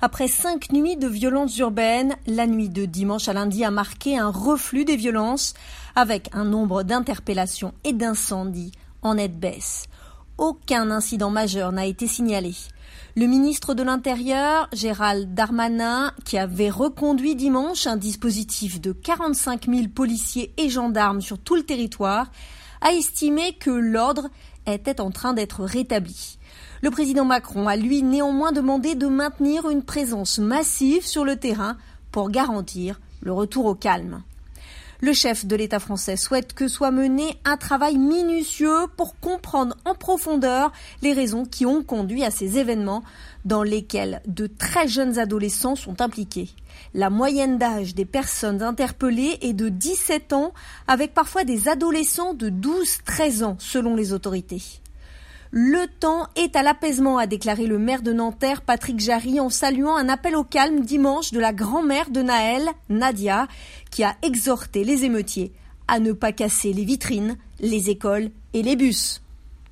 Après cinq nuits de violences urbaines, la nuit de dimanche à lundi a marqué un reflux des violences, avec un nombre d'interpellations et d'incendies en nette baisse. Aucun incident majeur n'a été signalé. Le ministre de l'Intérieur, Gérald Darmanin, qui avait reconduit dimanche un dispositif de 45 000 policiers et gendarmes sur tout le territoire, a estimé que l'ordre était en train d'être rétabli. Le président Macron a lui néanmoins demandé de maintenir une présence massive sur le terrain pour garantir le retour au calme. Le chef de l'État français souhaite que soit mené un travail minutieux pour comprendre en profondeur les raisons qui ont conduit à ces événements dans lesquels de très jeunes adolescents sont impliqués. La moyenne d'âge des personnes interpellées est de 17 ans, avec parfois des adolescents de 12-13 ans selon les autorités. Le temps est à l'apaisement, a déclaré le maire de Nanterre, Patrick Jarry, en saluant un appel au calme dimanche de la grand-mère de Naël, Nadia, qui a exhorté les émeutiers à ne pas casser les vitrines, les écoles et les bus.